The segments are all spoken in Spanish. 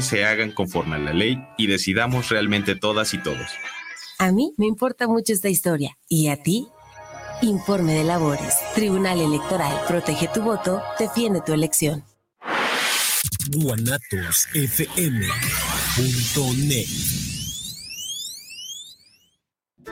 se hagan conforme a la ley y decidamos realmente todas y todos. A mí me importa mucho esta historia. ¿Y a ti? Informe de labores. Tribunal Electoral. Protege tu voto. Defiende tu elección.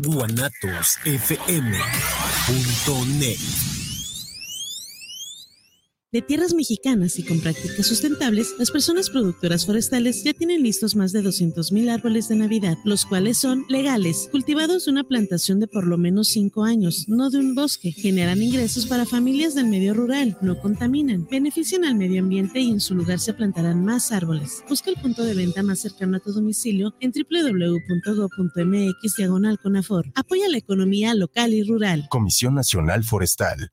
guanatosfm.net. De tierras mexicanas y con prácticas sustentables, las personas productoras forestales ya tienen listos más de 200.000 árboles de Navidad, los cuales son legales, cultivados de una plantación de por lo menos 5 años, no de un bosque. Generan ingresos para familias del medio rural, no contaminan, benefician al medio ambiente y en su lugar se plantarán más árboles. Busca el punto de venta más cercano a tu domicilio en www.go.mx. Apoya la economía local y rural. Comisión Nacional Forestal.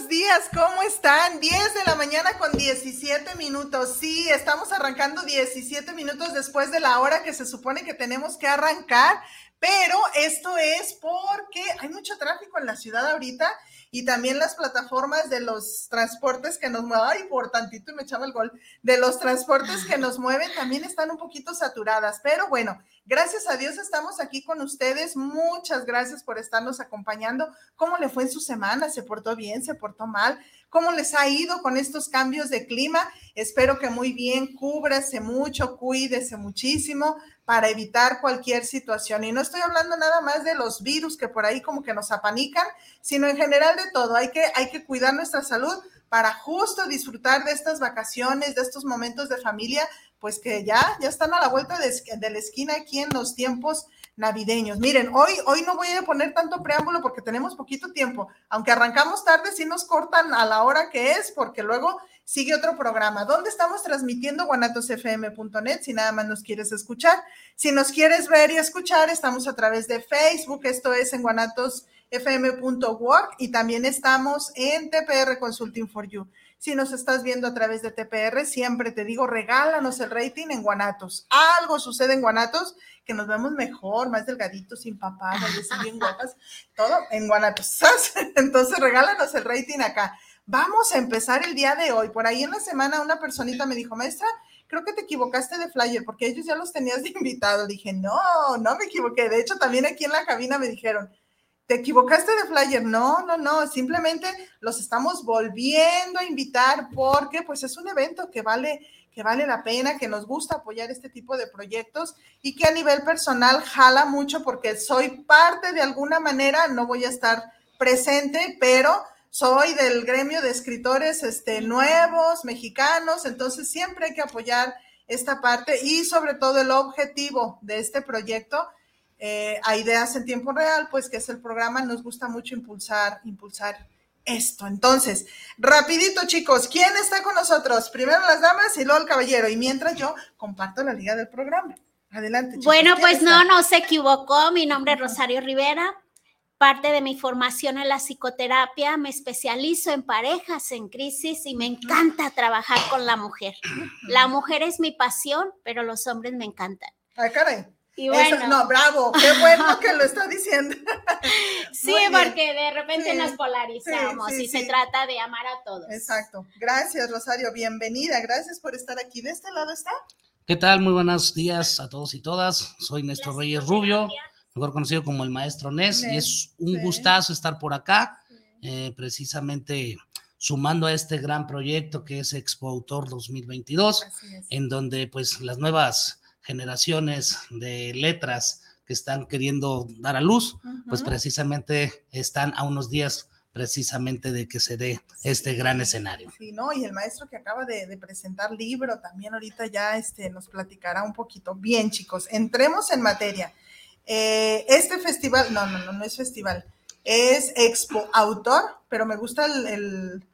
días, ¿cómo están? 10 de la mañana con 17 minutos. Sí, estamos arrancando 17 minutos después de la hora que se supone que tenemos que arrancar, pero esto es porque hay mucho tráfico en la ciudad ahorita y también las plataformas de los transportes que nos mueven, ay, por tantito me echaba el gol, de los transportes que nos mueven también están un poquito saturadas, pero bueno, gracias a Dios estamos aquí con ustedes, muchas gracias por estarnos acompañando. ¿Cómo le fue en su semana? ¿Se portó bien? ¿Se portó mal? ¿Cómo les ha ido con estos cambios de clima? Espero que muy bien, cúbrase mucho, cuídese muchísimo para evitar cualquier situación. Y no estoy hablando nada más de los virus que por ahí como que nos apanican, sino en general de todo. Hay que, hay que cuidar nuestra salud para justo disfrutar de estas vacaciones, de estos momentos de familia, pues que ya, ya están a la vuelta de, de la esquina aquí en los tiempos navideños. Miren, hoy, hoy no voy a poner tanto preámbulo porque tenemos poquito tiempo. Aunque arrancamos tarde, sí nos cortan a la hora que es, porque luego sigue otro programa. ¿Dónde estamos transmitiendo? guanatosfm.net, si nada más nos quieres escuchar. Si nos quieres ver y escuchar, estamos a través de Facebook, esto es en guanatosfm.org y también estamos en TPR Consulting for You. Si nos estás viendo a través de TPR, siempre te digo, regálanos el rating en Guanatos. Algo sucede en Guanatos que nos vemos mejor, más delgaditos, sin papadas, bien guapas, todo en Guanatos. Entonces, regálanos el rating acá. Vamos a empezar el día de hoy. Por ahí en la semana una personita me dijo, maestra, creo que te equivocaste de flyer porque ellos ya los tenías de invitado. Dije, no, no me equivoqué. De hecho, también aquí en la cabina me dijeron, ¿te equivocaste de flyer? No, no, no, simplemente los estamos volviendo a invitar porque pues es un evento que vale que vale la pena, que nos gusta apoyar este tipo de proyectos y que a nivel personal jala mucho porque soy parte de alguna manera, no voy a estar presente, pero soy del gremio de escritores este, nuevos, mexicanos, entonces siempre hay que apoyar esta parte y sobre todo el objetivo de este proyecto eh, a Ideas en Tiempo Real, pues que es el programa, nos gusta mucho impulsar, impulsar esto. Entonces, rapidito chicos, ¿quién está con nosotros? Primero las damas y luego el caballero. Y mientras yo comparto la liga del programa. Adelante. Chicos. Bueno, pues no, no se equivocó. Mi nombre es Rosario Rivera parte de mi formación en la psicoterapia, me especializo en parejas en crisis y me encanta trabajar con la mujer. La mujer es mi pasión, pero los hombres me encantan. Ay, caray. Y bueno. no, bravo, qué bueno que lo está diciendo. sí, porque de repente nos polarizamos y se trata de amar a todos. Exacto. Gracias, Rosario. Bienvenida. Gracias por estar aquí. ¿De este lado está? ¿Qué tal? Muy buenos días a todos y todas. Soy Néstor Reyes Rubio, mejor conocido como el maestro Nes, y es un gustazo estar por acá, eh, precisamente sumando a este gran proyecto que es Expo Autor 2022, en donde pues las nuevas generaciones de letras que están queriendo dar a luz, pues precisamente están a unos días precisamente de que se dé este gran escenario. Sí, ¿no? Y el maestro que acaba de, presentar libro también ahorita ya este, nos platicará un poquito. Bien, chicos, entremos en materia. Eh, este festival, no, no, no, no es festival, es Expo Autor, pero me gusta el,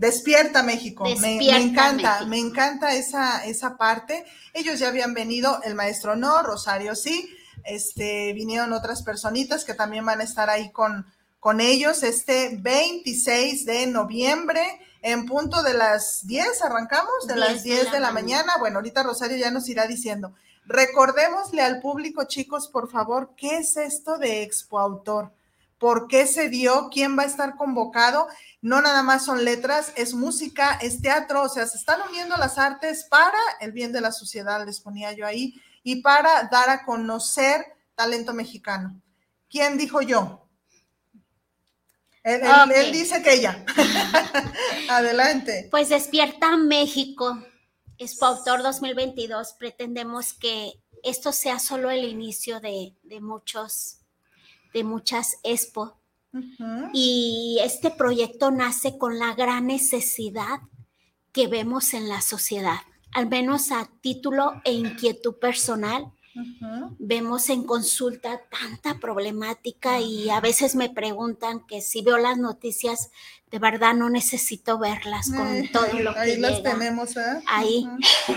Despierta México. me, encanta, me encanta esa, esa parte. Ellos ya habían venido, el maestro no, Rosario sí, este, vinieron otras personitas que también van a estar ahí con, con ellos este 26 de noviembre en punto de las 10, arrancamos de las 10 de la, mañana. Bueno, ahorita Rosario ya nos irá diciendo. Recordémosle al público, chicos, por favor, ¿qué es esto de Expo Autor? ¿Por qué se dio? ¿Quién va a estar convocado? No nada más son letras, es música, es teatro, o sea, se están uniendo las artes para el bien de la sociedad, les ponía yo ahí, y para dar a conocer talento mexicano. ¿Quién dijo yo? Él, dice que ella. Adelante. Pues despierta México. Expo Autor 2022. Pretendemos que esto sea solo el inicio de, muchos, de muchas expo. Y este proyecto nace con la gran necesidad que vemos en la sociedad, al menos a título e inquietud personal Vemos en consulta tanta problemática y a veces me preguntan que si veo las noticias, de verdad no necesito verlas con todo lo que Ahí las tenemos, ¿eh? Ahí.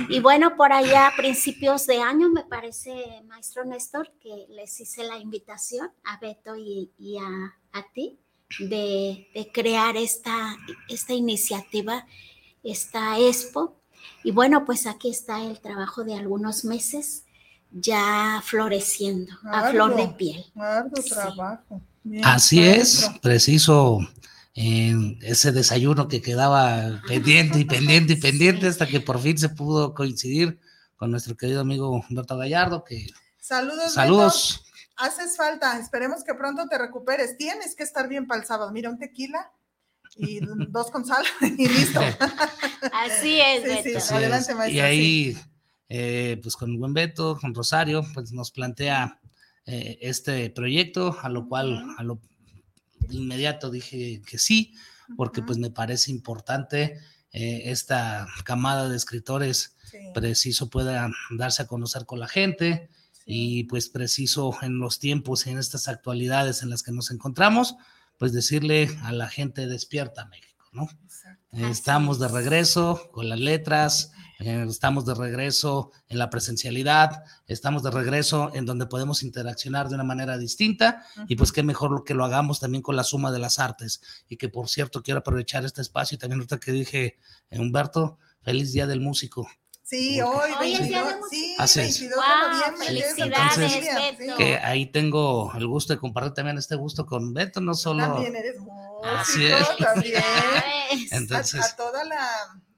Y bueno, por allá a principios de año, me parece, maestro Néstor, que les hice la invitación a Beto y, a, ti de, de, crear esta, esta iniciativa, esta expo. Y bueno, pues aquí está el trabajo de algunos meses ya floreciendo, a flor de piel. trabajo. Así es, preciso en ese desayuno que quedaba pendiente y pendiente y pendiente hasta que por fin se pudo coincidir con nuestro querido amigo Humberto Gallardo. Que... Saludos. Saludos. Haces falta, esperemos que pronto te recuperes. Tienes que estar bien para el sábado. Mira, un tequila y dos con sal y listo. Así es, Adelante, maestro. Y ahí eh, pues con buen Beto, con Rosario, pues nos plantea eh, este proyecto, a lo cual a lo de inmediato dije que sí, porque pues me parece importante eh, esta camada de escritores preciso pueda darse a conocer con la gente y pues preciso en los tiempos y en estas actualidades en las que nos encontramos, pues decirle a la gente despierta México, ¿no? Estamos de regreso con las letras, eh, estamos de regreso en la presencialidad, estamos de regreso en donde podemos interaccionar de una manera distinta y pues qué mejor lo que lo hagamos también con la suma de las artes. Y que por cierto quiero aprovechar este espacio y también ahorita que dije, Humberto, feliz día del músico. Sí, hoy, 22, sí, 22 de noviembre. que ahí tengo el gusto de compartir también este gusto con Beto, no solo... También eres músico, Así es. También. Entonces, a toda la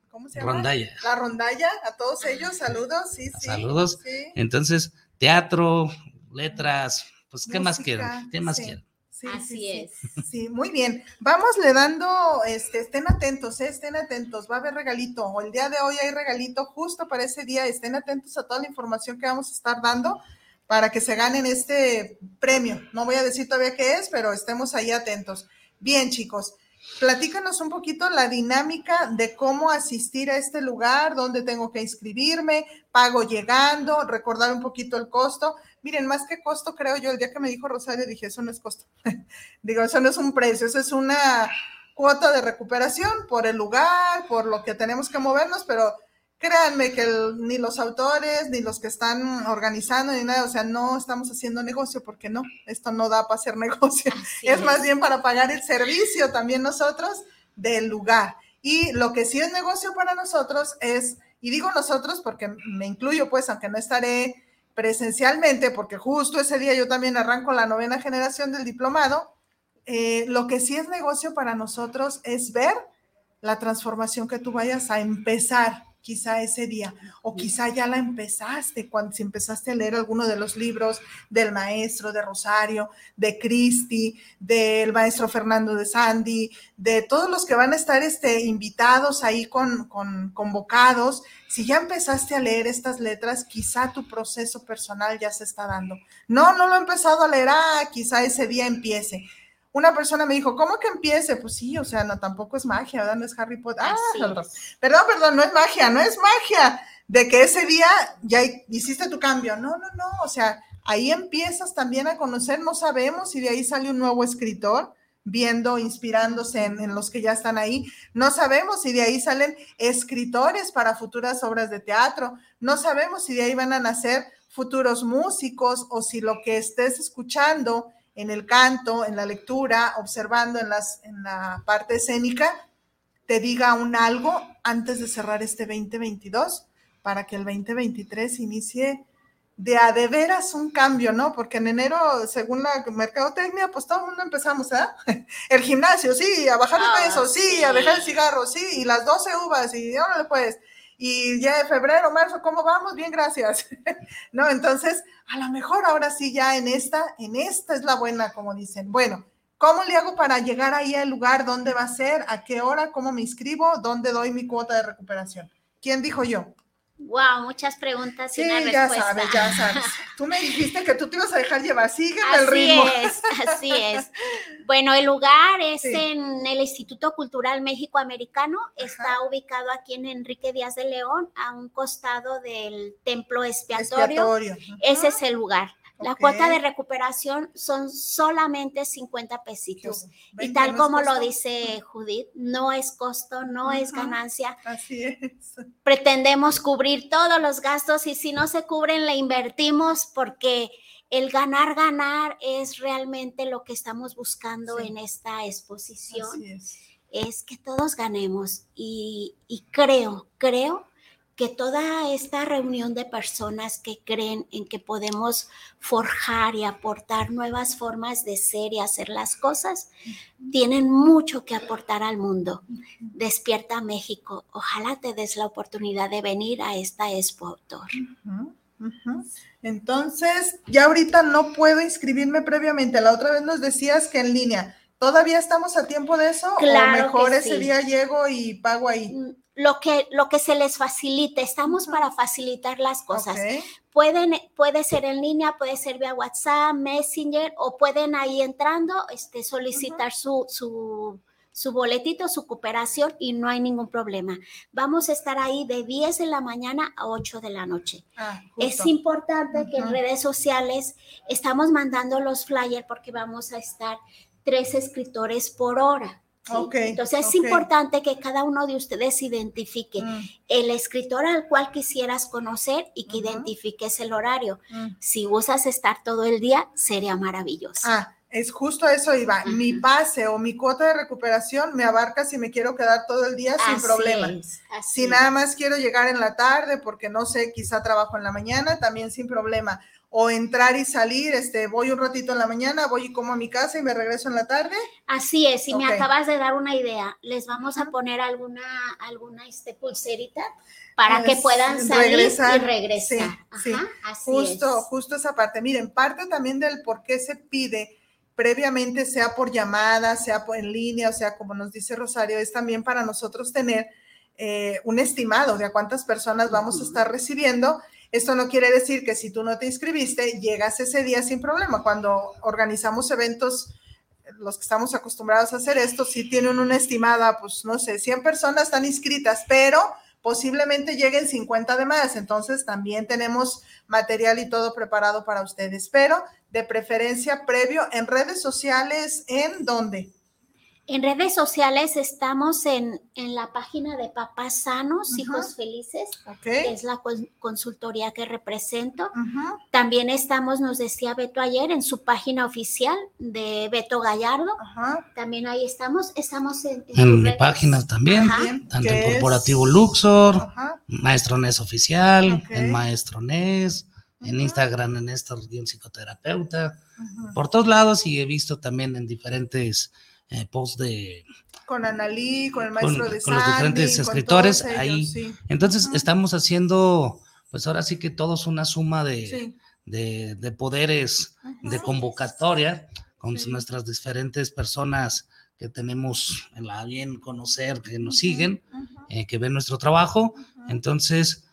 ¿cómo se llama? Rondalla. La rondalla, a todos ellos, saludos, sí, sí. Saludos. Entonces, teatro, letras, pues, ¿qué más quieren? ¿Qué más quieren? Sí, Así es. Sí, muy bien. Vamos le dando, este, estén atentos, eh, estén atentos, va a haber regalito, el día de hoy hay regalito justo para ese día, estén atentos a toda la información que vamos a estar dando para que se ganen este premio. No voy a decir todavía qué es, pero estemos ahí atentos. Bien, chicos. Platícanos un poquito la dinámica de cómo asistir a este lugar, dónde tengo que inscribirme, pago llegando, recordar un poquito el costo. Miren, más que costo, creo yo, el día que me dijo Rosario, dije, eso no es costo. Digo, eso no es un precio, eso es una cuota de recuperación por el lugar, por lo que tenemos que movernos, pero créanme que ni los autores, ni los que están organizando, ni nada, o sea, no estamos haciendo negocio porque no, esto no da para hacer negocio, es, más bien para pagar el servicio también nosotros del lugar. Y lo que sí es negocio para nosotros es, y digo nosotros porque me incluyo pues, aunque no estaré presencialmente, porque justo ese día yo también arranco la novena generación del diplomado, eh, lo que sí es negocio para nosotros es ver la transformación que tú vayas a empezar quizá ese día, o quizá ya la empezaste cuando si empezaste a leer alguno de los libros del maestro, de Rosario, de Cristi, del maestro Fernando de Sandy, de todos los que van a estar este, invitados ahí con, con convocados. Si ya empezaste a leer estas letras, quizá tu proceso personal ya se está dando. No, no lo he empezado a leer, ah, quizá ese día empiece una persona me dijo, ¿cómo que empiece? Pues sí, o sea, no, tampoco es magia, ¿verdad? No es Harry Potter. Ah, perdón, perdón, no es magia, no es magia de que ese día ya hiciste tu cambio. No, no, no, o sea, ahí empiezas también a conocer, no sabemos si de ahí sale un nuevo escritor viendo, inspirándose en, los que ya están ahí. No sabemos si de ahí salen escritores para futuras obras de teatro. No sabemos si de ahí van a nacer futuros músicos o si lo que estés escuchando en el canto, en la lectura, observando en, las, en la parte escénica, te diga un algo antes de cerrar este 2022 para que el 2023 inicie de a de veras un cambio, ¿no? Porque en enero, según la mercadotecnia, pues todo el mundo empezamos, ¿ah? El gimnasio, sí, a bajar de ah, peso, sí, a dejar el cigarro, sí, y las 12 uvas, y ahora pues, y ya de febrero, marzo, ¿cómo vamos? Bien, gracias. ¿No? Entonces, a lo mejor ahora sí ya en esta, en esta es la buena, como dicen. Bueno, ¿cómo le hago para llegar ahí al lugar? ¿Dónde va a ser? ¿A qué hora? ¿Cómo me inscribo? ¿Dónde doy mi cuota de recuperación? ¿Quién dijo yo? Wow, muchas preguntas y sí, ya sabes, ya sabes. Tú me dijiste que tú te ibas a dejar llevar, sígueme el ritmo. Así es, así es. Bueno, el lugar es en el Instituto Cultural México Americano, está ubicado aquí en Enrique Díaz de León, a un costado del Templo Expiatorio. Ese es el lugar. La cuota de recuperación son solamente 50 pesitos. Y tal como lo dice Judith, no es costo, no es ganancia. Así es. Pretendemos cubrir todos los gastos y si no se cubren, le invertimos porque el ganar, ganar es realmente lo que estamos buscando en esta exposición. Así es. es que todos ganemos y, y creo, creo que toda esta reunión de personas que creen en que podemos forjar y aportar nuevas formas de ser y hacer las cosas, tienen mucho que aportar al mundo. Despierta México. Ojalá te des la oportunidad de venir a esta Expo Autor. Entonces, ya ahorita no puedo inscribirme previamente. La otra vez nos decías que en línea. ¿Todavía estamos a tiempo de eso? Claro ¿O mejor ese día llego y pago ahí? Mm, lo que, lo que se les facilite. Estamos para facilitar las cosas. Pueden, puede ser en línea, puede ser vía WhatsApp, Messenger, o pueden ahí entrando este, solicitar su, su, su, boletito, su cooperación y no hay ningún problema. Vamos a estar ahí de 10 de la mañana a 8 de la noche. Ah, es importante que en redes sociales estamos mandando los flyers porque vamos a estar tres escritores por hora. Entonces es importante que cada uno de ustedes identifique mm. el escritor al cual quisieras conocer y que identifiques el horario. Mm. Si usas estar todo el día, sería maravilloso. Ah, es justo eso, Iba. Mi pase o mi cuota de recuperación me abarca si me quiero quedar todo el día sin problema. si nada más quiero llegar en la tarde porque no sé, quizá trabajo en la mañana, también sin problema o entrar y salir, este, voy un ratito en la mañana, voy y como a mi casa y me regreso en la tarde. Así es, y me acabas de dar una idea. Les vamos a poner alguna, alguna este, pulserita para que puedan salir y regresar. Sí, justo, justo esa parte. Miren, parte también del por qué se pide previamente, sea por llamada, sea por en línea, o sea, como nos dice Rosario, es también para nosotros tener eh, un estimado de a cuántas personas vamos a estar recibiendo esto no quiere decir que si tú no te inscribiste, llegas ese día sin problema. Cuando organizamos eventos, los que estamos acostumbrados a hacer esto, si tienen una estimada, pues no sé, 100 personas están inscritas, pero posiblemente lleguen 50 de más. Entonces también tenemos material y todo preparado para ustedes, pero de preferencia previo en redes sociales, ¿en dónde? En redes sociales estamos en, en la página de Papás Sanos, Hijos Felices, que es la consultoría que represento. También estamos, nos decía Beto ayer, en su página oficial de Beto Gallardo. También ahí estamos. Estamos en, en, mi página también, tanto en Corporativo Luxor, Maestro NES Oficial, en Maestro NES, en Instagram en Néstor psicoterapeuta, por todos lados y he visto también en diferentes eh, posts de... Con Analí, con el maestro de Con los diferentes escritores ahí. Entonces estamos haciendo, pues ahora sí que todos una suma de, de, poderes de convocatoria con nuestras diferentes personas que tenemos la bien conocer, que nos siguen, eh, que ven nuestro trabajo. Entonces,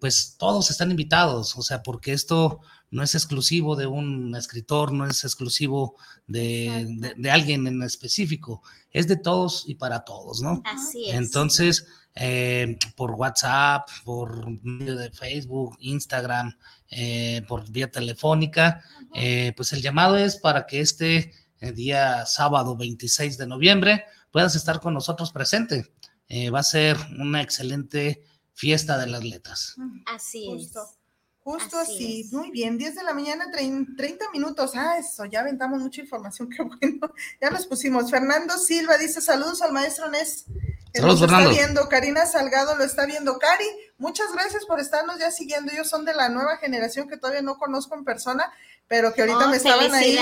pues todos están invitados, o sea, porque esto no es exclusivo de un escritor, no es exclusivo de, alguien en específico, es de todos y para todos, ¿no? Así es. Entonces, eh, por WhatsApp, por medio de Facebook, Instagram, eh, por vía telefónica, pues el llamado es para que este el día sábado 26 de noviembre, puedas estar con nosotros presente. Eh, va a ser una excelente fiesta de las letras. Así es. Justo así, muy bien, 10 de la mañana, 30 minutos. Ah, eso, ya aventamos mucha información, qué bueno. Ya los pusimos. Fernando Silva dice: Saludos al maestro Nes. Saludos, Fernando. Está viendo. Karina Salgado lo está viendo. Cari, muchas gracias por estarnos ya siguiendo. Ellos son de la nueva generación que todavía no conozco en persona, pero que ahorita oh, me estaban ahí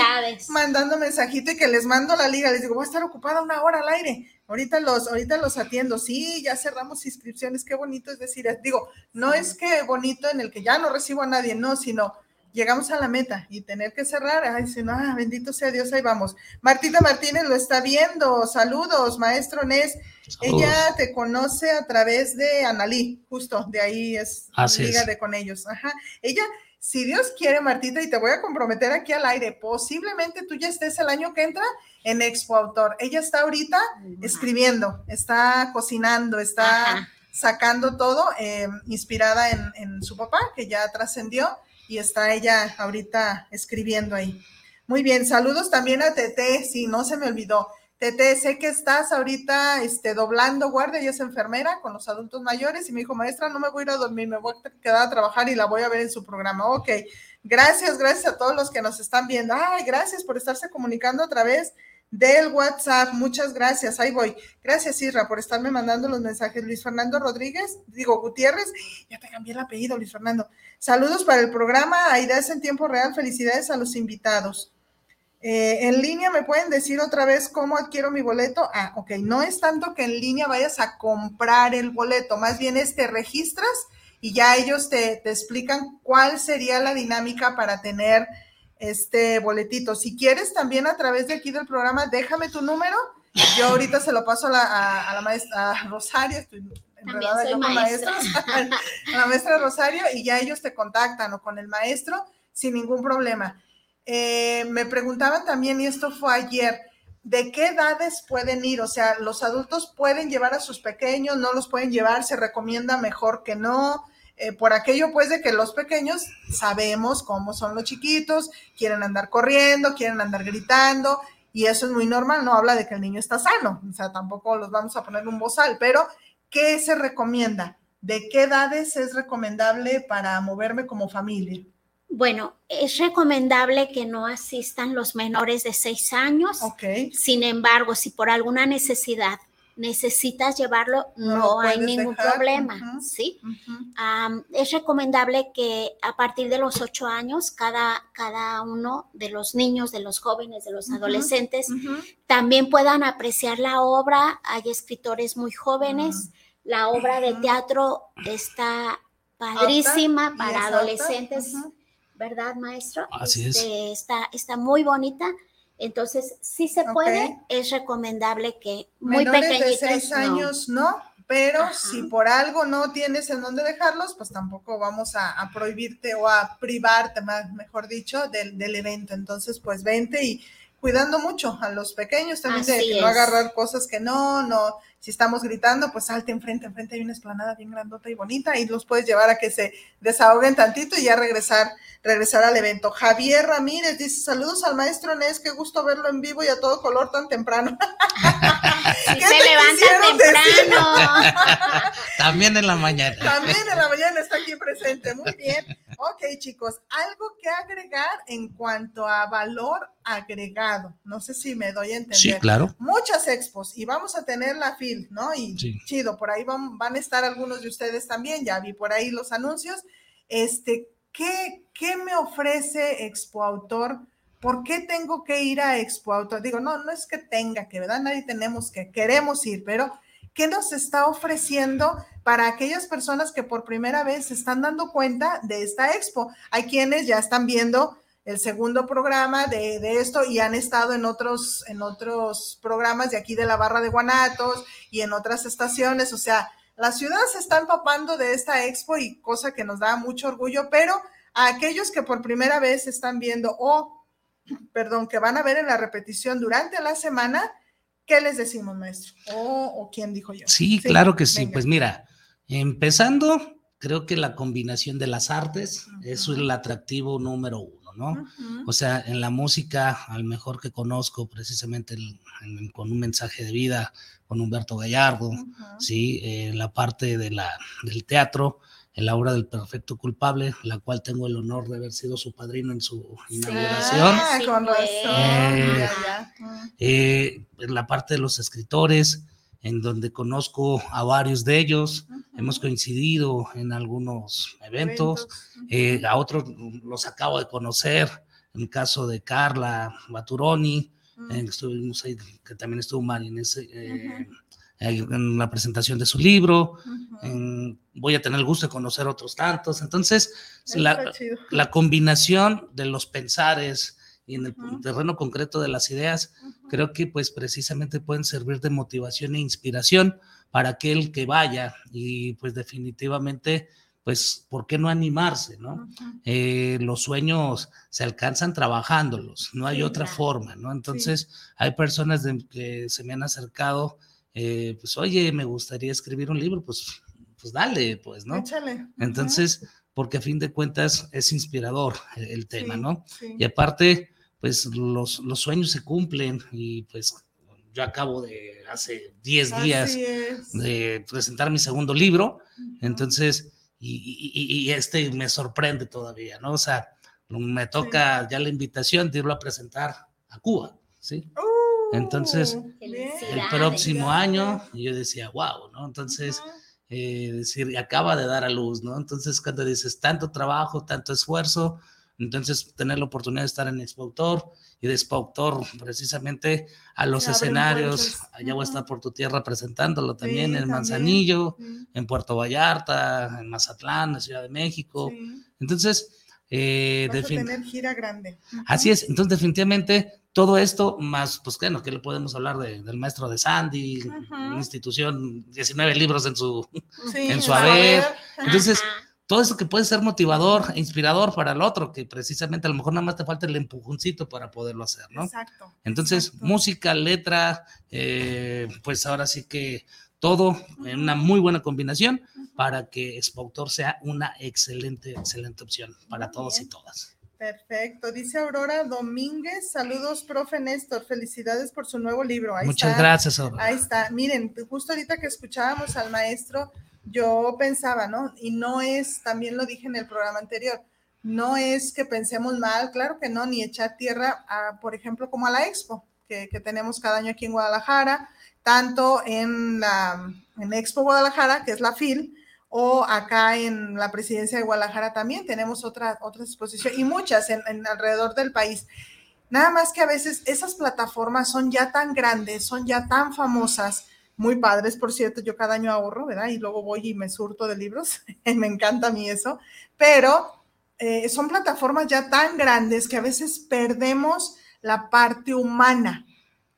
mandando mensajito y que les mando la liga, les digo, voy a estar ocupada una hora al aire, ahorita los, ahorita los atiendo, sí, ya cerramos inscripciones, qué bonito es decir, digo, no es que bonito en el que ya no recibo a nadie, no, sino llegamos a la meta y tener que cerrar, ay, ah, bendito sea Dios, ahí vamos. Martita Martínez lo está viendo, saludos, maestro Nes, ella te conoce a través de Analí, justo, de ahí es, liga de con ellos, ajá, ella si Dios quiere, Martita, y te voy a comprometer aquí al aire, posiblemente tú ya estés el año que entra en Expo Autor. Ella está ahorita escribiendo, está cocinando, está sacando todo, eh, inspirada en, su papá, que ya trascendió, y está ella ahorita escribiendo ahí. Muy bien, saludos también a Tete, si no se me olvidó. Tete, sé que estás ahorita este, doblando guardia, ella es enfermera con los adultos mayores y me dijo, maestra, no me voy a ir a dormir, me voy a quedar a trabajar y la voy a ver en su programa. Ok, gracias, gracias a todos los que nos están viendo. Ay, gracias por estarse comunicando a través del WhatsApp. Muchas gracias, ahí voy. Gracias, Isra, por estarme mandando los mensajes. Luis Fernando Rodríguez, digo Gutiérrez, ya te cambié el apellido, Luis Fernando. Saludos para el programa, Aidas en tiempo real, felicidades a los invitados. Eh, en línea me pueden decir otra vez cómo adquiero mi boleto. Ah, ok, no es tanto que en línea vayas a comprar el boleto, más bien es te registras y ya ellos te, te explican cuál sería la dinámica para tener este boletito. Si quieres también a través de aquí del programa, déjame tu número. Yo ahorita se lo paso a la, a, la maestra Rosario, estoy enredada yo con maestros, a la maestra Rosario y ya ellos te contactan o con el maestro sin ningún problema. Eh, me preguntaban también, y esto fue ayer, ¿de qué edades pueden ir? O sea, los adultos pueden llevar a sus pequeños, no los pueden llevar, se recomienda mejor que no. Eh, por aquello pues de que los pequeños sabemos cómo son los chiquitos, quieren andar corriendo, quieren andar gritando, y eso es muy normal, no habla de que el niño está sano, o sea, tampoco los vamos a poner un bozal, pero ¿qué se recomienda? ¿De qué edades es recomendable para moverme como familia? Bueno, es recomendable que no asistan los menores de seis años. Okay. Sin embargo, si por alguna necesidad necesitas llevarlo, no, hay ningún problema, ¿sí? es recomendable que a partir de los ocho años, cada, cada uno de los niños, de los jóvenes, de los adolescentes, también puedan apreciar la obra. Hay escritores muy jóvenes. La obra de teatro está padrísima para adolescentes ¿verdad, maestro? Así es. Este, está, está muy bonita. Entonces, si se puede, es recomendable que muy Menores de seis años no, pero si por algo no tienes en dónde dejarlos, pues tampoco vamos a, prohibirte o a privarte, más, mejor dicho, del, del evento. Entonces, pues vente y cuidando mucho a los pequeños también de no agarrar cosas que no, no, si estamos gritando, pues salte enfrente, enfrente hay una esplanada bien grandota y bonita y los puedes llevar a que se desahoguen tantito y ya regresar, regresar al evento. Javier Ramírez dice, saludos al maestro Nes, qué gusto verlo en vivo y a todo color tan temprano. se levanta temprano. También en la mañana. También en la mañana está aquí presente, muy bien. Ok, chicos, algo que agregar en cuanto a valor agregado. No sé si me doy a entender. Sí, claro. Muchas expos y vamos a tener la FIL, ¿no? Y chido, por ahí van, van a estar algunos de ustedes también, ya vi por ahí los anuncios. Este, ¿qué, qué me ofrece Expo Autor? ¿Por qué tengo que ir a Expo Autor? Digo, no, no es que tenga que, ¿verdad? Nadie tenemos que, queremos ir, pero ¿qué nos está ofreciendo para aquellas personas que por primera vez se están dando cuenta de esta expo? Hay quienes ya están viendo el segundo programa de, de, esto y han estado en otros, en otros programas de aquí de la barra de Guanatos y en otras estaciones. O sea, la ciudad se está empapando de esta expo y cosa que nos da mucho orgullo, pero a aquellos que por primera vez están viendo o, perdón, que van a ver en la repetición durante la semana, ¿qué les decimos, maestro? ¿O, quién dijo yo? Sí, claro que sí. Pues mira, empezando, creo que la combinación de las artes, eso es el atractivo número uno. ¿no? O sea, en la música, al mejor que conozco, precisamente con un mensaje de vida, con Humberto Gallardo, ¿sí? En la parte de la, del teatro, en la obra del perfecto culpable, la cual tengo el honor de haber sido su padrino en su inauguración. Ah, con eh, eh, en la parte de los escritores, en donde conozco a varios de ellos, hemos coincidido en algunos eventos, eh, a otros los acabo de conocer, en el caso de Carla Baturoni, estuvimos ahí, que también estuvo Mari en ese, en la presentación de su libro, voy a tener el gusto de conocer otros tantos. Entonces, la, la, combinación de los pensares y en el terreno concreto de las ideas, creo que pues precisamente pueden servir de motivación e inspiración para aquel que vaya y pues definitivamente pues, ¿por qué no animarse, no? Eh, los sueños se alcanzan trabajándolos, no hay otra forma, ¿no? Entonces, hay personas que se me han acercado eh, pues oye, me gustaría escribir un libro, pues, pues dale, pues, ¿no? Échale. Entonces, porque a fin de cuentas es inspirador el, tema, ¿no? Y aparte, pues los, los, sueños se cumplen y pues yo acabo de hace 10 días de presentar mi segundo libro, entonces, y, y, este me sorprende todavía, ¿no? O sea, me toca ya la invitación de irlo a presentar a Cuba, ¿sí? Uh, entonces, el próximo año, yo decía, wow, ¿no? Entonces, eh, decir, acaba de dar a luz, ¿no? Entonces, cuando dices tanto trabajo, tanto esfuerzo, entonces tener la oportunidad de estar en Expautor y de Expautor precisamente a los escenarios, allá voy a estar por tu tierra presentándolo también en Manzanillo, en Puerto Vallarta, en Mazatlán, en Ciudad de México. Entonces, eh, tener gira grande. Así es, entonces definitivamente todo esto, más, pues bueno, que le podemos hablar del maestro de Sandy, una institución, 19 libros en su, en su haber. Entonces, todo eso que puede ser motivador e inspirador para el otro, que precisamente a lo mejor nada más te falta el empujoncito para poderlo hacer, ¿no? Exacto. Entonces, música, letra, eh, pues ahora sí que todo en una muy buena combinación para que Spautor sea una excelente, excelente opción para todos y todas. Perfecto. Dice Aurora Domínguez, saludos, profe Néstor, felicidades por su nuevo libro. Muchas gracias, Aurora. Ahí está. Miren, justo ahorita que escuchábamos al maestro, yo pensaba, ¿no? Y no es, también lo dije en el programa anterior, no es que pensemos mal, claro que no, ni echar tierra, a, por ejemplo, como a la expo que, tenemos cada año aquí en Guadalajara, tanto en la Expo Guadalajara, que es la FIL, o acá en la presidencia de Guadalajara también tenemos otra, otra exposición y muchas en, alrededor del país. Nada más que a veces esas plataformas son ya tan grandes, son ya tan famosas, muy padres, por cierto, yo cada año ahorro, ¿verdad? Y luego voy y me surto de libros, me encanta a mí eso, pero eh, son plataformas ya tan grandes que a veces perdemos la parte humana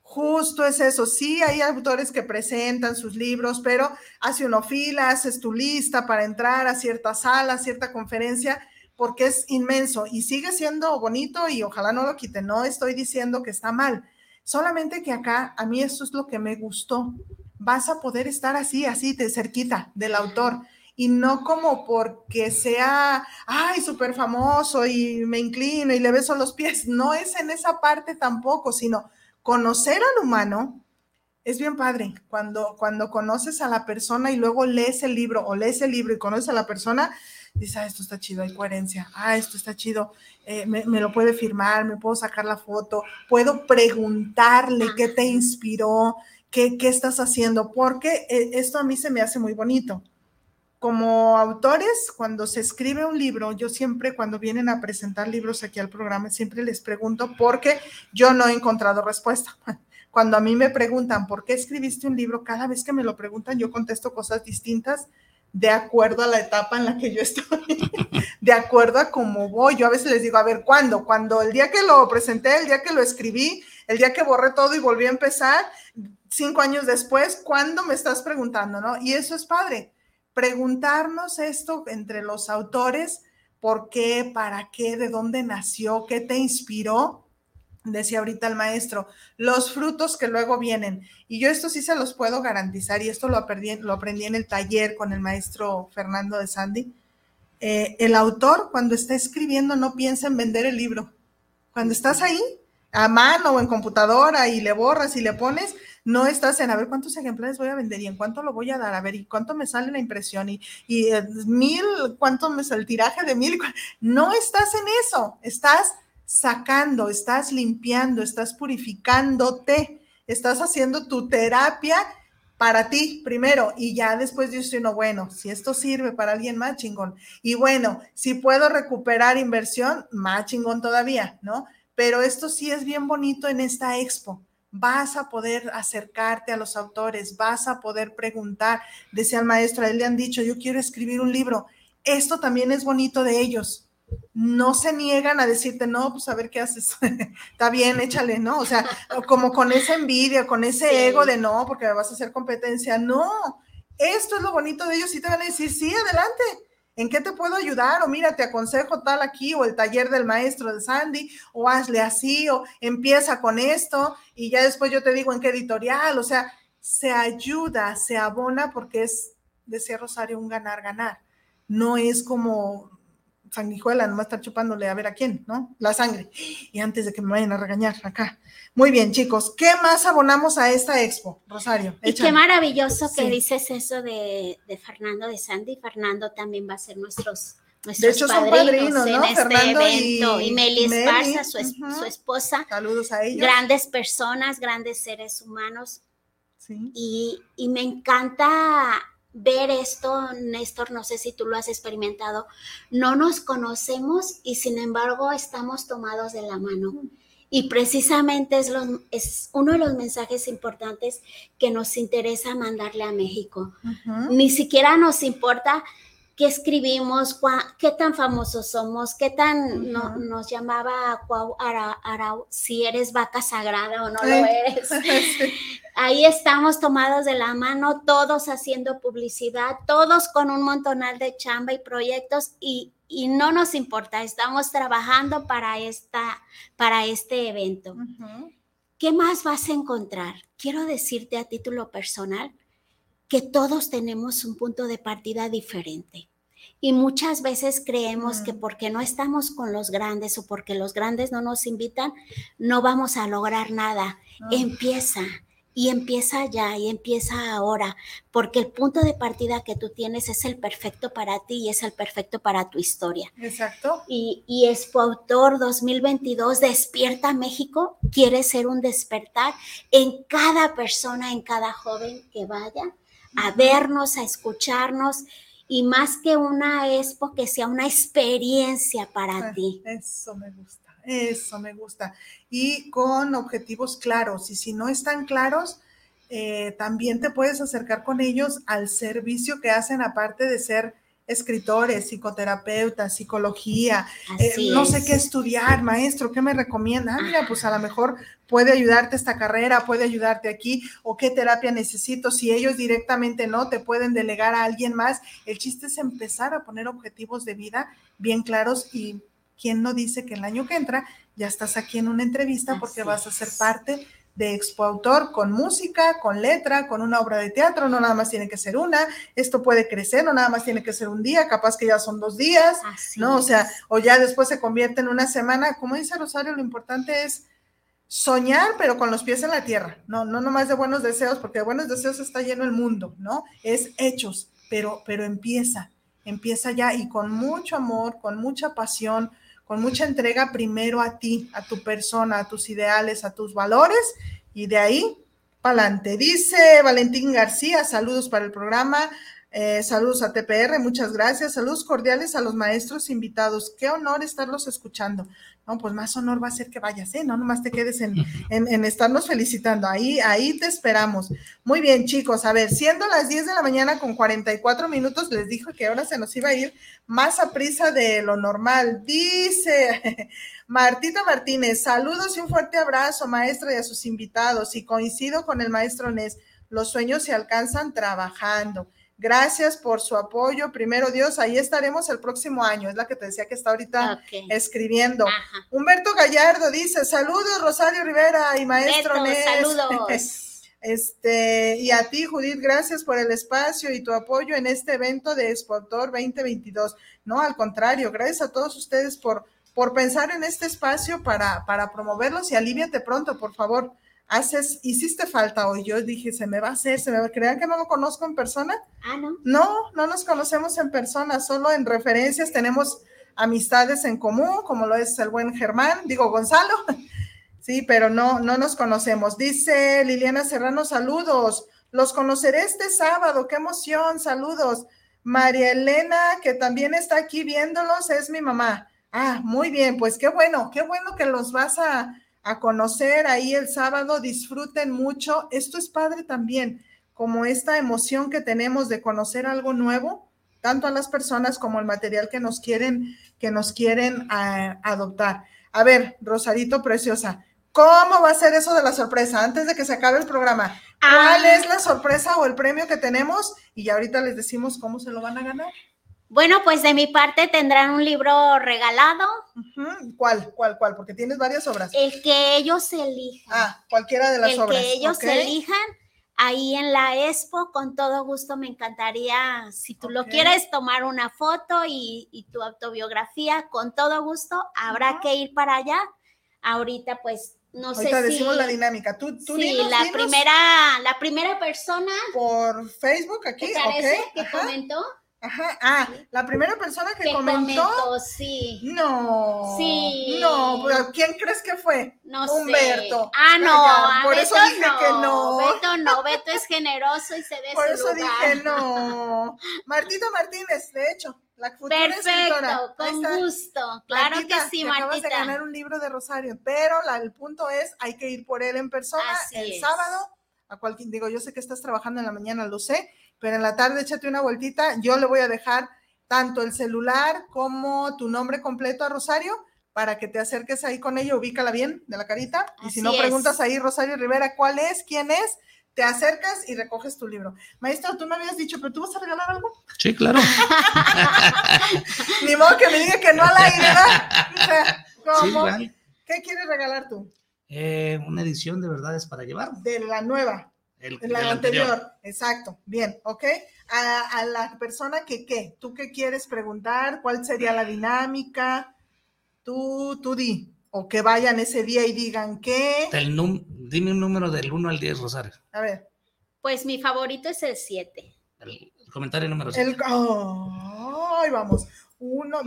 Justo es eso. Sí, hay autores que presentan sus libros, pero hace una fila, haces tu lista para entrar a cierta sala, a cierta conferencia, porque es inmenso y sigue siendo bonito y ojalá no lo quite. No estoy diciendo que está mal, solamente que acá a mí eso es lo que me gustó. Vas a poder estar así, así, de cerquita del autor. Y no como porque sea, ay, súper famoso y me inclino y le beso los pies. No es en esa parte tampoco, sino conocer al humano es bien padre. Cuando, cuando conoces a la persona y luego lees el libro o lees el libro y conoces a la persona, dices, ah, esto está chido, hay coherencia, ah, esto está chido, eh, me, lo puede firmar, me puedo sacar la foto, puedo preguntarle qué te inspiró, qué, qué estás haciendo, porque eh, esto a mí se me hace muy bonito. como autores, cuando se escribe un libro, yo siempre cuando vienen a presentar libros aquí al programa, siempre les pregunto porque yo no he encontrado respuesta. Cuando a mí me preguntan, ¿por qué escribiste un libro? Cada vez que me lo preguntan, yo contesto cosas distintas de acuerdo a la etapa en la que yo estoy, de acuerdo a cómo voy. Yo a veces les digo, a ver, ¿cuándo? Cuando el día que lo presenté, el día que lo escribí, el día que borré todo y volví a empezar, cinco años después, ¿cuándo me estás preguntando? ¿No? Y eso es padre preguntarnos esto entre los autores, ¿por qué? ¿Para qué? ¿De dónde nació? ¿Qué te inspiró? Decía ahorita el maestro, los frutos que luego vienen. Y yo esto sí se los puedo garantizar, y esto lo aprendí, en el taller con el maestro Fernando de Sandy. Eh, el autor, cuando está escribiendo, no piensa en vender el libro. Cuando estás ahí, a mano o en computadora, y le borras y le pones, no estás en a ver cuántos ejemplares voy a vender y en cuánto lo voy a dar, a ver y cuánto me sale la impresión y, y eh, mil, cuánto me sale el tiraje de mil. No estás en eso, estás sacando, estás limpiando, estás purificándote, estás haciendo tu terapia para ti primero. Y ya después dices uno, bueno, si esto sirve para alguien más chingón. Y bueno, si puedo recuperar inversión, más chingón todavía, ¿no? Pero esto sí es bien bonito en esta expo vas a poder acercarte a los autores, vas a poder preguntar. Decía el maestro, a él le han dicho, yo quiero escribir un libro. Esto también es bonito de ellos. No se niegan a decirte, no, pues a ver qué haces. Está bien, échale, ¿no? O sea, como con esa envidia, con ese ego de no, porque me vas a hacer competencia. No, esto es lo bonito de ellos. Sí te van a decir, sí, adelante ¿En qué te puedo ayudar? O mira, te aconsejo tal aquí, o el taller del maestro de Sandy, o hazle así, o empieza con esto, y ya después yo te digo en qué editorial, o sea, se ayuda, se abona, porque es, decía Rosario, un ganar-ganar. No es como sanguijuela, nomás estar chupándole a ver a quién, ¿no? La sangre. Y antes de que me vayan a regañar acá. Muy bien, chicos, ¿qué más abonamos a esta expo, Rosario? Y qué maravilloso que dices eso de, Fernando de Sandy. Fernando también va a ser nuestros, nuestros de hecho, son padrinos en este evento. Y, Meli Esparza, su, su, esposa. Saludos a ellos. Grandes personas, grandes seres humanos. Sí. Y, y me encanta ver esto, Néstor, no sé si tú lo has experimentado, no nos conocemos y sin embargo estamos tomados de la mano. Y precisamente es, es uno de los mensajes importantes que nos interesa mandarle a México. Ni siquiera nos importa qué escribimos, qué tan famosos somos, qué tan nos llamaba Arau, si eres vaca sagrada o no lo eres. Ahí estamos tomados de la mano, todos haciendo publicidad, todos con un montonal de chamba y proyectos y, no nos importa, estamos trabajando para, esta, para este evento. ¿Qué más vas a encontrar? Quiero decirte a título personal que todos tenemos un punto de partida diferente. Y muchas veces creemos que porque no estamos con los grandes o porque los grandes no nos invitan, no vamos a lograr nada. Empieza y empieza ya y empieza ahora, porque el punto de partida que tú tienes es el perfecto para ti y es el perfecto para tu historia. Exacto. Y, y Expo Autor 2022, Despierta México, quiere ser un despertar en cada persona, en cada joven que vaya a vernos, a escucharnos y más que una expo, que sea una experiencia para ah, ti. Eso me gusta, eso me gusta. Y con objetivos claros. Y si no están claros, eh, también te puedes acercar con ellos al servicio que hacen, aparte de ser escritores, psicoterapeutas, psicología, eh, no sé qué estudiar, maestro, ¿qué me recomienda? Ah, mira, pues a lo mejor puede ayudarte esta carrera, puede ayudarte aquí, o qué terapia necesito. Si ellos directamente no, te pueden delegar a alguien más. El chiste es empezar a poner objetivos de vida bien claros y quién no dice que el año que entra ya estás aquí en una entrevista porque vas a ser parte de expoautor con música, con letra, con una obra de teatro, no nada más tiene que ser una, esto puede crecer, no nada más tiene que ser un día, capaz que ya son dos días, ¿no? O sea, o ya después se convierte en una semana, como dice Rosario, lo importante es soñar, pero con los pies en la tierra, no, no nomás de buenos deseos, porque de buenos deseos está lleno el mundo, ¿no? Es hechos, pero, pero empieza, empieza ya y con mucho amor, con mucha pasión, con mucha entrega primero a ti, a tu persona, a tus ideales, a tus valores y de ahí para adelante. Dice Valentín García, saludos para el programa. Eh, saludos a TPR, muchas gracias. Saludos cordiales a los maestros invitados. Qué honor estarlos escuchando. No, pues más honor va a ser que vayas, ¿eh? No nomás te quedes en, en, estarnos felicitando. Ahí, ahí te esperamos. Muy bien, chicos. A ver, siendo las 10 de la mañana con 44 minutos, les dijo que ahora se nos iba a ir más a prisa de lo normal. Dice Martita Martínez, saludos y un fuerte abrazo, maestra, y a sus invitados. Y coincido con el maestro Nes, los sueños se alcanzan trabajando. Gracias por su apoyo. Primero Dios, ahí estaremos el próximo año. Es la que te decía que está ahorita escribiendo. Humberto Gallardo dice: Saludos, Rosario Rivera y maestro Saludos. Este, y a ti, Judith, gracias por el espacio y tu apoyo en este evento de Exportor 2022. No, al contrario, gracias a todos ustedes por, por pensar en este espacio para, para promoverlos y aliviate pronto, por favor haces, hiciste falta hoy. Yo dije, se me va a hacer, se me va a creer que no lo conozco en persona. Ah, no. No, no nos conocemos en persona, solo en referencias tenemos amistades en común, como lo es el buen Germán, digo Gonzalo. Sí, pero no, no nos conocemos. Dice Liliana Serrano, saludos. Los conoceré este sábado, qué emoción, saludos. María Elena, que también está aquí viéndolos, es mi mamá. Ah, muy bien, pues qué bueno, qué bueno que los vas a, a conocer ahí el sábado, disfruten mucho. Esto es padre también, como esta emoción que tenemos de conocer algo nuevo, tanto a las personas como el material que nos quieren, que nos quieren ah, adoptar. A ver, Rosarito Preciosa, ¿cómo va a ser eso de la sorpresa antes de que se acabe el programa? ¿Cuál ah. es la sorpresa o el premio que tenemos? Y ahorita les decimos cómo se lo van a ganar. Bueno, pues de mi parte tendrán un libro regalado. ¿Cuál? ¿Cuál? ¿Cuál? Porque tienes varias obras. El que ellos elijan. Ah, cualquiera de las obras. El que ellos elijan ahí en la expo, con todo gusto me encantaría, si tú lo quieres, tomar una foto y, tu autobiografía, con todo gusto, habrá que ir para allá. Ahorita, pues, no sé si... decimos la dinámica. Tú, tú sí, la primera, la primera persona. Por Facebook aquí, ¿Te parece que comentó? Ajá, ah, la primera persona que, comentó, sí. No. Sí. No, pero ¿quién crees que fue? No Humberto. Ah, no, por eso dije que no. Beto no, Beto es generoso y se ve Por eso dije no. Martita Martínez, de hecho, la futura Perfecto, con gusto. Claro que sí, Martita. Acabas de ganar un libro de Rosario, pero el punto es, hay que ir por él en persona el sábado. A cualquier, digo, yo sé que estás trabajando en la mañana, lo sé, pero en la tarde échate una vueltita. Yo le voy a dejar tanto el celular como tu nombre completo a Rosario para que te acerques ahí con ella, ubícala bien de la carita. y si no, preguntas ahí, Rosario Rivera, ¿cuál es? ¿Quién es? Te acercas y recoges tu libro. Maestro, tú me habías dicho, pero tú vas a regalar algo. Sí, claro. Ni modo que me diga que no al aire, ¿verdad? ¿Cómo? ¿Qué quieres regalar tú? Eh, una edición de verdades para llevar. De la nueva la anterior. Exacto, bien, ¿ok? A, la persona que, ¿qué? ¿Tú qué quieres preguntar? ¿Cuál sería la dinámica? Tú, tú di. O que vayan ese día y digan qué. dime un número del 1 al 10, Rosario. A ver. Pues mi favorito es el 7. El, comentario número 7. ay, vamos. Uno.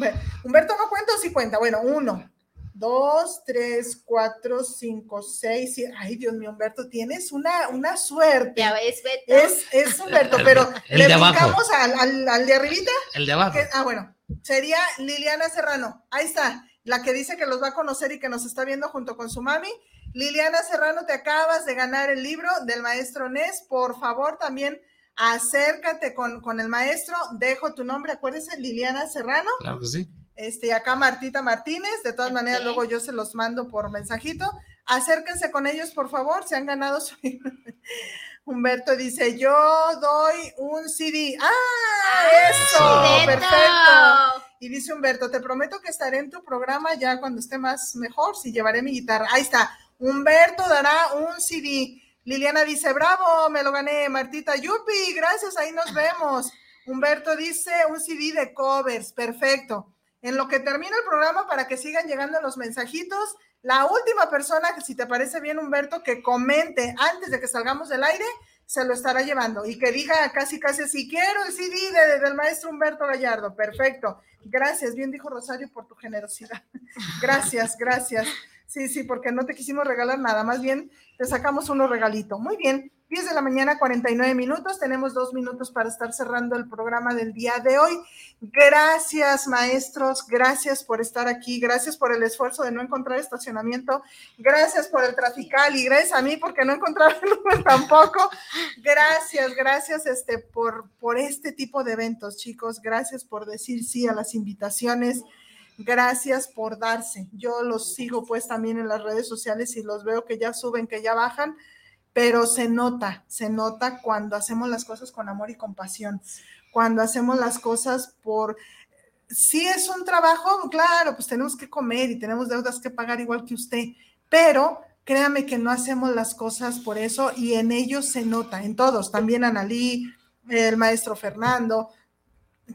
Humberto no cuenta o sí cuenta. Bueno, uno dos, tres, cuatro, cinco, seis, siete. Ay, Dios mío, Humberto, tienes una, una suerte. Ya ves, Beto. Es, es Humberto, pero le brincamos al, al, de arribita. El de abajo. ah, bueno, sería Liliana Serrano. Ahí está, la que dice que los va a conocer y que nos está viendo junto con su mami. Liliana Serrano, te acabas de ganar el libro del maestro Nes. Por favor, también acércate con, con el maestro. Dejo tu nombre, acuérdense, Liliana Serrano. Claro que sí. Este, acá Martita Martínez, de todas maneras, luego yo se los mando por mensajito. Acérquense con ellos, por favor, se han ganado su... Humberto dice, yo doy un CD. ¡Ah! ah eso, perfecto. Y dice Humberto, te prometo que estaré en tu programa ya cuando esté más mejor, si llevaré mi guitarra. Ahí está. Humberto dará un CD. Liliana dice, bravo, me lo gané. Martita, yupi, gracias, ahí nos vemos. Humberto dice, un CD de covers, perfecto en lo que termina el programa para que sigan llegando los mensajitos. La última persona, si te parece bien, Humberto, que comente antes de que salgamos del aire, se lo estará llevando y que diga casi, casi, si quiero el CD del maestro Humberto Gallardo. Perfecto. Gracias. Bien dijo Rosario por tu generosidad. Gracias, gracias. Sí, sí, porque no te quisimos regalar nada, más bien te sacamos uno regalito. Muy bien. 10 de la mañana, 49 minutos. Tenemos dos minutos para estar cerrando el programa del día de hoy. Gracias, maestros. Gracias por estar aquí. Gracias por el esfuerzo de no encontrar estacionamiento. Gracias por el trafical y gracias a mí porque no encontraba el tampoco. Gracias, gracias este, por, por este tipo de eventos, chicos. Gracias por decir sí a las invitaciones. Gracias por darse. Yo los sigo pues también en las redes sociales y los veo que ya suben, que ya bajan pero se nota, se nota cuando hacemos las cosas con amor y compasión, cuando hacemos las cosas por... Si es un trabajo, claro, pues tenemos que comer y tenemos deudas que pagar igual que usted, pero créame que no hacemos las cosas por eso y en ellos se nota, en todos, también Analí, el maestro Fernando,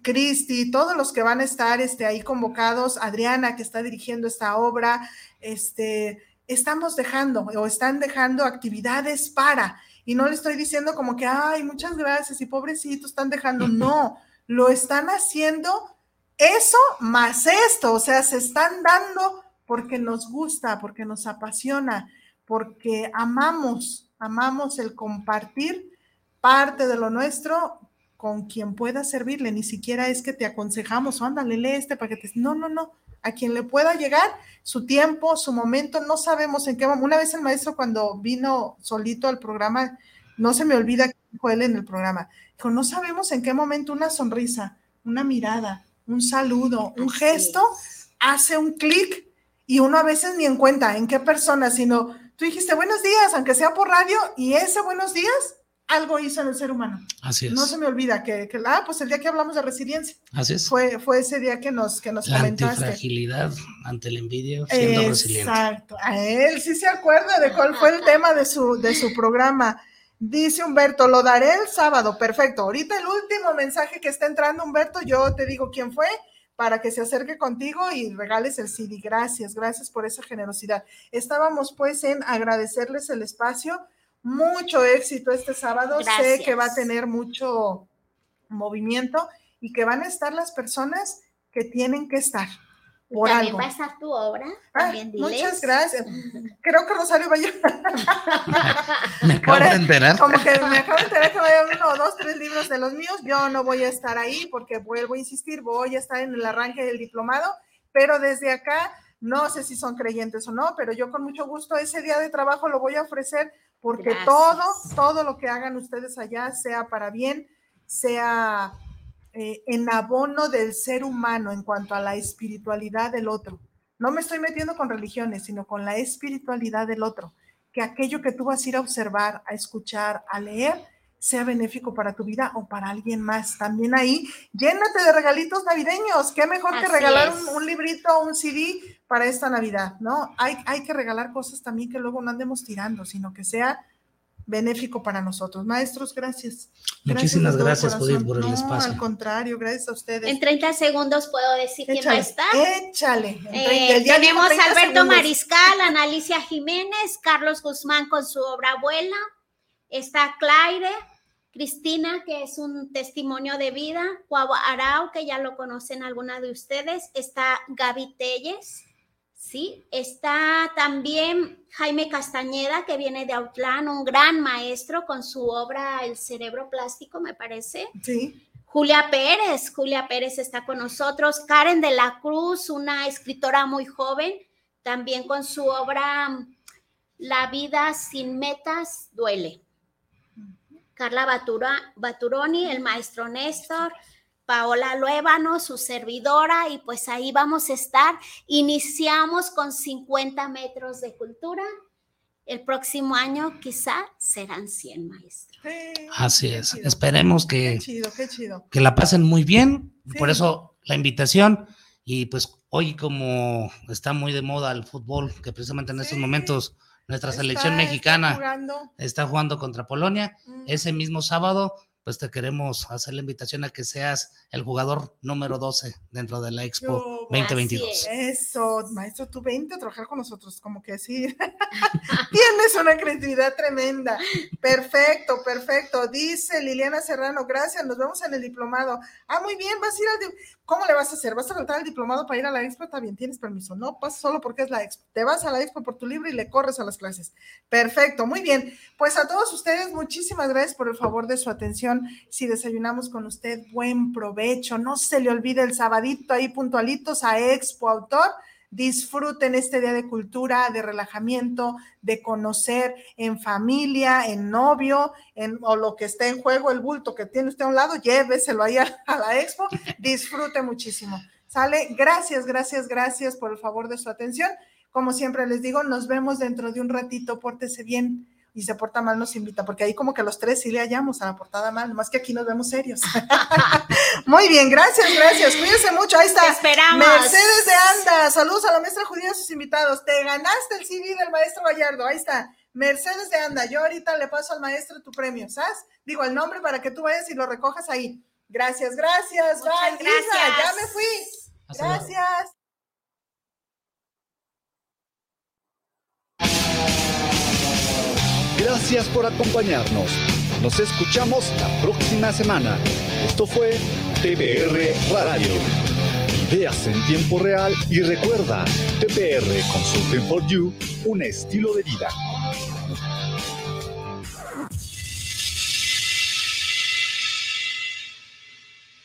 Cristi, todos los que van a estar este, ahí convocados, Adriana que está dirigiendo esta obra, este, estamos dejando o están dejando actividades para, y no le estoy diciendo como que, ay, muchas gracias y pobrecitos están dejando, no, lo están haciendo eso más esto, o sea, se están dando porque nos gusta, porque nos apasiona, porque amamos, amamos el compartir parte de lo nuestro con quien pueda servirle, ni siquiera es que te aconsejamos, ándale, lee este para que te... No, no, no, a quien le pueda llegar su tiempo, su momento, no sabemos en qué momento. Una vez el maestro cuando vino solito al programa, no se me olvida que dijo él en el programa, dijo, no sabemos en qué momento una sonrisa, una mirada, un saludo, un gesto hace un clic y uno a veces ni en cuenta en qué persona, sino tú dijiste buenos días, aunque sea por radio, y ese buenos días algo hizo en el ser humano. Así es. No se me olvida que, que ah, pues el día que hablamos de resiliencia. Así es. Fue, fue ese día que nos, que nos La comentaste. antifragilidad ante el envidia siendo resiliente. Exacto. A él sí se acuerda de cuál fue el tema de su, de su programa. Dice Humberto, lo daré el sábado. Perfecto. Ahorita el último mensaje que está entrando, Humberto, yo te digo quién fue para que se acerque contigo y regales el CD. Gracias, gracias por esa generosidad. Estábamos pues en agradecerles el espacio mucho éxito este sábado. Sé que va a tener mucho movimiento y que van a estar las personas que tienen que estar. Por También algo. va a estar tu obra. Ah, muchas gracias. Creo que Rosario va a llevar. Me acabo de enterar. Como que me acabo de enterar que va a llevar uno dos, tres libros de los míos. Yo no voy a estar ahí porque vuelvo a insistir, voy a estar en el arranque del diplomado, pero desde acá no sé si son creyentes o no, pero yo con mucho gusto ese día de trabajo lo voy a ofrecer porque Gracias. todo, todo lo que hagan ustedes allá sea para bien, sea eh, en abono del ser humano en cuanto a la espiritualidad del otro. No me estoy metiendo con religiones, sino con la espiritualidad del otro. Que aquello que tú vas a ir a observar, a escuchar, a leer, sea benéfico para tu vida o para alguien más. También ahí, llénate de regalitos navideños. Qué mejor que regalar un, un librito o un CD para esta Navidad, ¿no? Hay, hay que regalar cosas también que luego no andemos tirando, sino que sea benéfico para nosotros. Maestros, gracias. Muchísimas gracias, Judith, corazón. por el No, espacio. Al contrario, gracias a ustedes. En 30 segundos puedo decir quién va a estar. échale. En Eh, tenemos a 30 Alberto segundos. Mariscal, Ana Alicia Jiménez, Carlos Guzmán con su obra Abuela, está Claire, Cristina, que es un testimonio de vida, Cuau Arau, que ya lo conocen alguna de ustedes, está Gaby Telles, ¿sí? Está también Jaime Castañeda, que viene de Autlán, un gran maestro con su obra El cerebro plástico, me parece. Sí. Julia Pérez, Julia Pérez está con nosotros. Karen de la Cruz, una escritora muy joven, también con su obra La vida sin metas duele. Carla Batura- Baturoni, el maestro Néstor, Paola Luébano, su servidora, y pues ahí vamos a estar. Iniciamos con 50 metros de cultura. El próximo año quizá serán 100 maestros. Así es. Esperemos que, Qué chido, qué chido. que la pasen muy bien. Sí. Por eso la invitación. Y pues hoy como está muy de moda el fútbol, que precisamente en estos Sí. momentos nuestra Está- selección está mexicana jugando. está jugando contra Polonia. Mm. Ese mismo sábado, pues te queremos hacer la invitación a que seas el jugador número 12 dentro de la Expo Yo- 2022. Así Eso, maestro, tú vente a trabajar con nosotros, como que sí. Tienes un una creatividad tremenda. Perfecto, perfecto. Dice Liliana Serrano, gracias, nos vemos en el diplomado. Ah, muy bien, vas a ir al... ¿Cómo le vas a hacer? ¿Vas a faltar el diplomado para ir a la expo? Está bien, tienes permiso. No pasa solo porque es la expo. Te vas a la expo por tu libro y le corres a las clases. Perfecto, muy bien. Pues a todos ustedes, muchísimas gracias por el favor de su atención. Si desayunamos con usted, buen provecho. No se le olvide el sabadito ahí puntualitos a Expo Autor disfruten este día de cultura, de relajamiento, de conocer en familia, en novio, en, o lo que esté en juego, el bulto que tiene usted a un lado, lléveselo ahí a, a la expo, disfrute muchísimo. Sale, gracias, gracias, gracias por el favor de su atención. Como siempre les digo, nos vemos dentro de un ratito, pórtese bien y se porta mal nos invita, porque ahí como que los tres sí le hallamos a la portada mal, más que aquí nos vemos serios. Muy bien, gracias, gracias. Cuídense mucho. Ahí está. esperamos. Mercedes de Anda. Saludos a la maestra judía y a sus invitados. Te ganaste el CD del maestro Gallardo. Ahí está. Mercedes de Anda. Yo ahorita le paso al maestro tu premio, ¿sabes? Digo el nombre para que tú vayas y lo recojas ahí. Gracias, gracias. Muchas Bye. Isa, gracias. ya me fui. Hasta luego. Gracias por acompañarnos. Nos escuchamos la próxima semana. Esto fue TPR Radio. Ideas en tiempo real y recuerda, TPR Consulting for You, un estilo de vida.